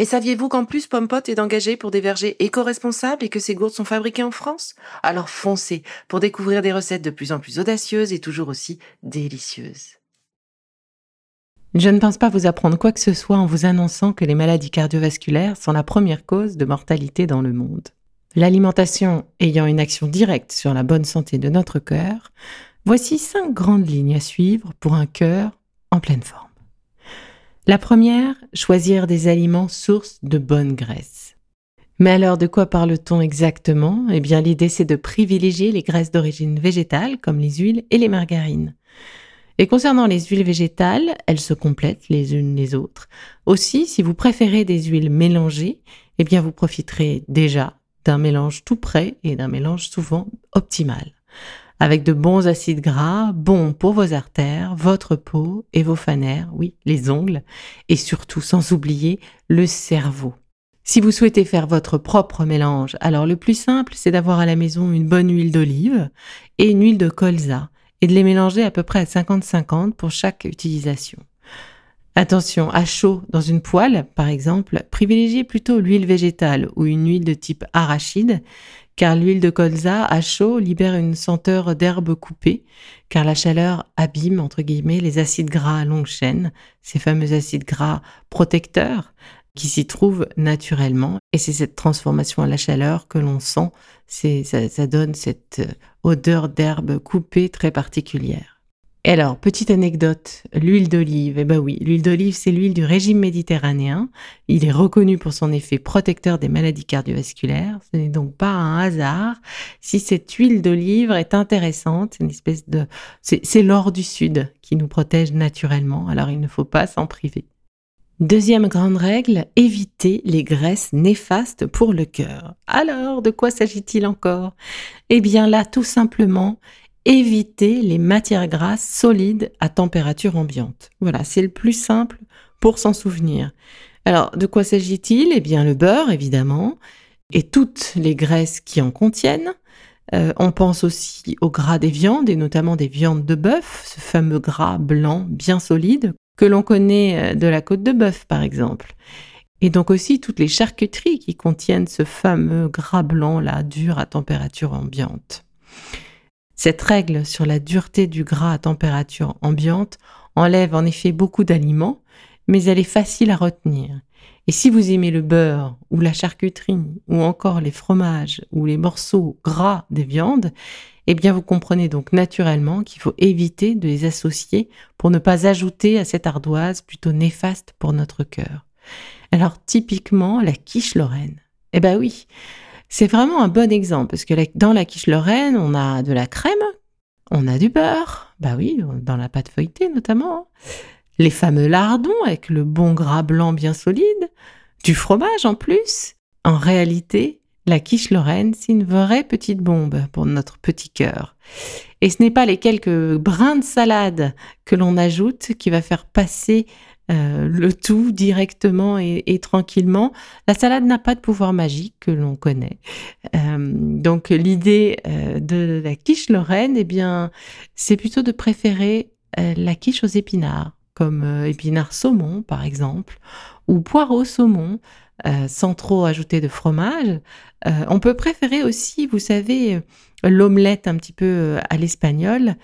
Et saviez-vous qu'en plus Pompot est engagé pour des vergers éco-responsables et que ces gourdes sont fabriquées en France? Alors foncez pour découvrir des recettes de plus en plus audacieuses et toujours aussi délicieuses. Je ne pense pas vous apprendre quoi que ce soit en vous annonçant que les maladies cardiovasculaires sont la première cause de mortalité dans le monde. L'alimentation ayant une action directe sur la bonne santé de notre cœur, voici cinq grandes lignes à suivre pour un cœur en pleine forme. La première, choisir des aliments sources de bonne graisse. Mais alors de quoi parle-t-on exactement? Eh bien l'idée c'est de privilégier les graisses d'origine végétale comme les huiles et les margarines. Et concernant les huiles végétales, elles se complètent les unes les autres. Aussi, si vous préférez des huiles mélangées, eh bien vous profiterez déjà d'un mélange tout prêt et d'un mélange souvent optimal avec de bons acides gras, bons pour vos artères, votre peau et vos fanères, oui, les ongles, et surtout sans oublier le cerveau. Si vous souhaitez faire votre propre mélange, alors le plus simple, c'est d'avoir à la maison une bonne huile d'olive et une huile de colza, et de les mélanger à peu près à 50-50 pour chaque utilisation. Attention, à chaud dans une poêle, par exemple, privilégiez plutôt l'huile végétale ou une huile de type arachide car l'huile de colza à chaud libère une senteur d'herbe coupée, car la chaleur abîme, entre guillemets, les acides gras à longue chaîne, ces fameux acides gras protecteurs qui s'y trouvent naturellement. Et c'est cette transformation à la chaleur que l'on sent, ça, ça donne cette odeur d'herbe coupée très particulière. Et alors, petite anecdote, l'huile d'olive. Eh ben oui, l'huile d'olive, c'est l'huile du régime méditerranéen. Il est reconnu pour son effet protecteur des maladies cardiovasculaires. Ce n'est donc pas un hasard si cette huile d'olive est intéressante. C'est une espèce de, c'est l'or du Sud qui nous protège naturellement. Alors, il ne faut pas s'en priver. Deuxième grande règle, éviter les graisses néfastes pour le cœur. Alors, de quoi s'agit-il encore? Eh bien là, tout simplement, éviter les matières grasses solides à température ambiante. Voilà, c'est le plus simple pour s'en souvenir. Alors, de quoi s'agit-il? Eh bien, le beurre, évidemment, et toutes les graisses qui en contiennent. Euh, on pense aussi au gras des viandes, et notamment des viandes de bœuf, ce fameux gras blanc bien solide que l'on connaît euh, de la côte de bœuf, par exemple. Et donc aussi toutes les charcuteries qui contiennent ce fameux gras blanc là, dur à température ambiante. Cette règle sur la dureté du gras à température ambiante enlève en effet beaucoup d'aliments, mais elle est facile à retenir. Et si vous aimez le beurre ou la charcuterie ou encore les fromages ou les morceaux gras des viandes, eh bien vous comprenez donc naturellement qu'il faut éviter de les associer pour ne pas ajouter à cette ardoise plutôt néfaste pour notre cœur. Alors typiquement la quiche lorraine. Eh ben oui, c'est vraiment un bon exemple parce que dans la quiche lorraine, on a de la crème, on a du beurre, bah oui, dans la pâte feuilletée notamment, les fameux lardons avec le bon gras blanc bien solide, du fromage en plus. En réalité, la quiche lorraine, c'est une vraie petite bombe pour notre petit cœur. Et ce n'est pas les quelques brins de salade que l'on ajoute qui va faire passer euh, le tout directement et, tranquillement. La salade n'a pas de pouvoir magique que l'on connaît. Euh, donc l'idée euh, de la quiche lorraine, eh bien, c'est plutôt de préférer la quiche aux épinards, comme épinards saumon par exemple, ou poireaux saumon. sans trop ajouter de fromage. on peut préférer aussi, vous savez, l'omelette un petit peu à l'espagnol,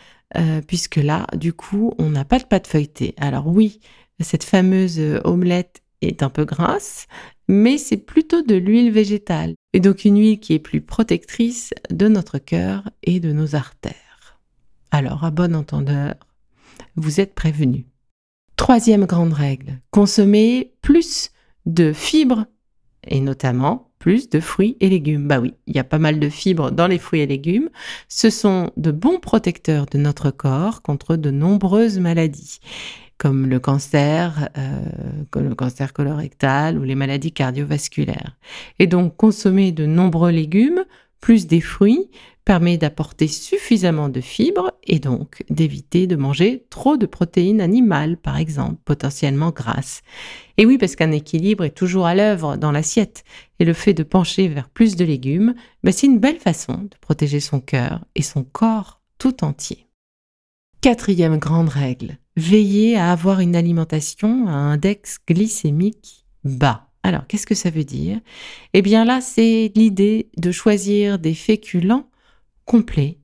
puisque là, du coup, on n'a pas de pâte feuilletée. Alors oui, cette fameuse euh, omelette est un peu grasse, mais c'est plutôt de l'huile végétale, et donc une huile qui est plus protectrice de notre cœur et de nos artères. Alors, à bon entendeur, vous êtes prévenu. Troisième grande règle, consommer plus de fibres et notamment plus de fruits et légumes. Bah oui, il y a pas mal de fibres dans les fruits et légumes. Ce sont de bons protecteurs de notre corps contre de nombreuses maladies comme le cancer, euh, le cancer colorectal ou les maladies cardiovasculaires. Et donc consommer de nombreux légumes plus des fruits permet d'apporter suffisamment de fibres et donc d'éviter de manger trop de protéines animales, par exemple, potentiellement grasses. Et oui, parce qu'un équilibre est toujours à l'œuvre dans l'assiette. Et le fait de pencher vers plus de légumes, ben, c'est une belle façon de protéger son cœur et son corps tout entier. Quatrième grande règle, veiller à avoir une alimentation à index glycémique bas. Alors, qu'est-ce que ça veut dire? Eh bien là, c'est l'idée de choisir des féculents complets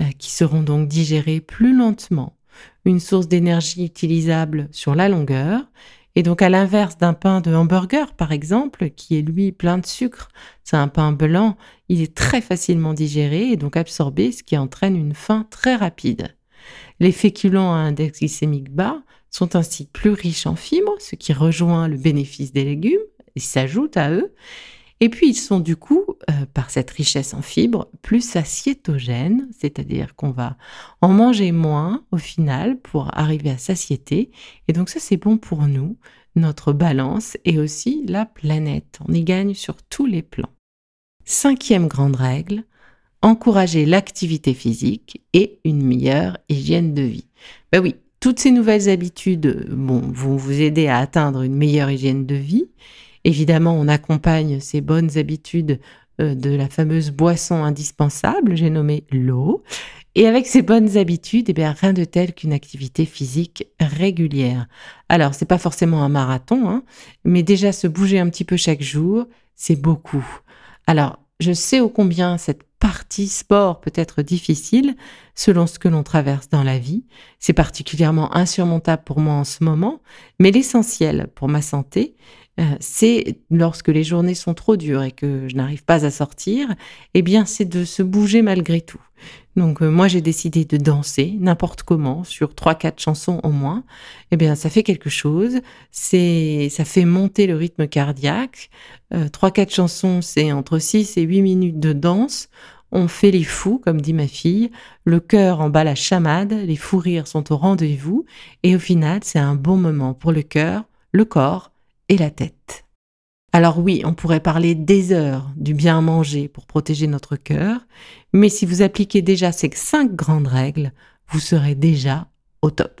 euh, qui seront donc digérés plus lentement, une source d'énergie utilisable sur la longueur. Et donc à l'inverse d'un pain de hamburger, par exemple, qui est lui plein de sucre, c'est un pain blanc, il est très facilement digéré et donc absorbé, ce qui entraîne une faim très rapide. Les féculents à index glycémique bas sont ainsi plus riches en fibres, ce qui rejoint le bénéfice des légumes, ils s'ajoutent à eux. Et puis ils sont du coup, euh, par cette richesse en fibres, plus satiétogènes, c'est-à-dire qu'on va en manger moins au final pour arriver à satiété. Et donc ça c'est bon pour nous, notre balance et aussi la planète. On y gagne sur tous les plans. Cinquième grande règle, encourager l'activité physique et une meilleure hygiène de vie. Ben oui, toutes ces nouvelles habitudes vont vous aider à atteindre une meilleure hygiène de vie Évidemment, on accompagne ces bonnes habitudes euh, de la fameuse boisson indispensable, j'ai nommé l'eau. Et avec ces bonnes habitudes, eh bien, rien de tel qu'une activité physique régulière. Alors, c'est pas forcément un marathon, hein, mais déjà se bouger un petit peu chaque jour, c'est beaucoup. Alors, je sais ô combien cette partie sport peut être difficile selon ce que l'on traverse dans la vie. C'est particulièrement insurmontable pour moi en ce moment, mais l'essentiel pour ma santé, c'est lorsque les journées sont trop dures et que je n'arrive pas à sortir, eh bien c'est de se bouger malgré tout. Donc euh, moi j'ai décidé de danser n'importe comment sur trois quatre chansons au moins. Eh bien ça fait quelque chose, c'est ça fait monter le rythme cardiaque. Euh, trois quatre chansons, c'est entre 6 et 8 minutes de danse. On fait les fous, comme dit ma fille, le cœur en bat la chamade, les fous rires sont au rendez-vous, et au final, c'est un bon moment pour le cœur, le corps la tête. Alors oui, on pourrait parler des heures du bien manger pour protéger notre cœur, mais si vous appliquez déjà ces cinq grandes règles, vous serez déjà au top.